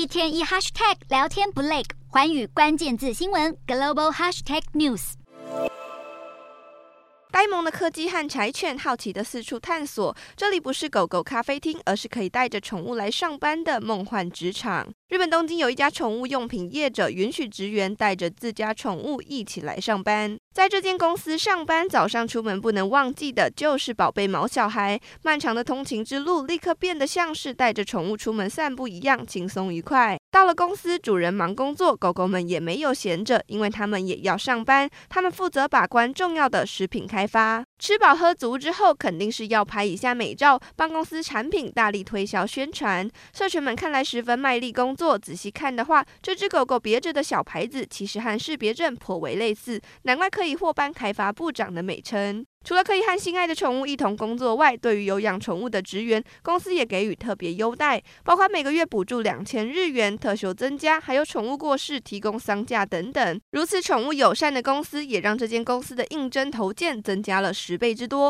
一天一 hashtag 聊天不累，寰宇关键字新闻 global hashtag news。呆萌的柯基和柴犬好奇的四处探索，这里不是狗狗咖啡厅，而是可以带着宠物来上班的梦幻职场。日本东京有一家宠物用品业者允许职员带着自家宠物一起来上班。在这间公司上班，早上出门不能忘记的就是宝贝毛小孩。漫长的通勤之路立刻变得像是带着宠物出门散步一样轻松愉快。到了公司，主人忙工作，狗狗们也没有闲着，因为他们也要上班。他们负责把关重要的食品开发。吃饱喝足之后，肯定是要拍一下美照，帮公司产品大力推销宣传。社群们看来十分卖力工作，仔细看的话，这只狗狗别着的小牌子其实和识别证颇为类似，难怪可以获颁开发部长的美称。除了可以和心爱的宠物一同工作外，对于有养宠物的职员，公司也给予特别优待，包括每个月补助两千日元、特休增加，还有宠物过世提供丧假等等。如此宠物友善的公司，也让这间公司的应征投件增加了十倍之多。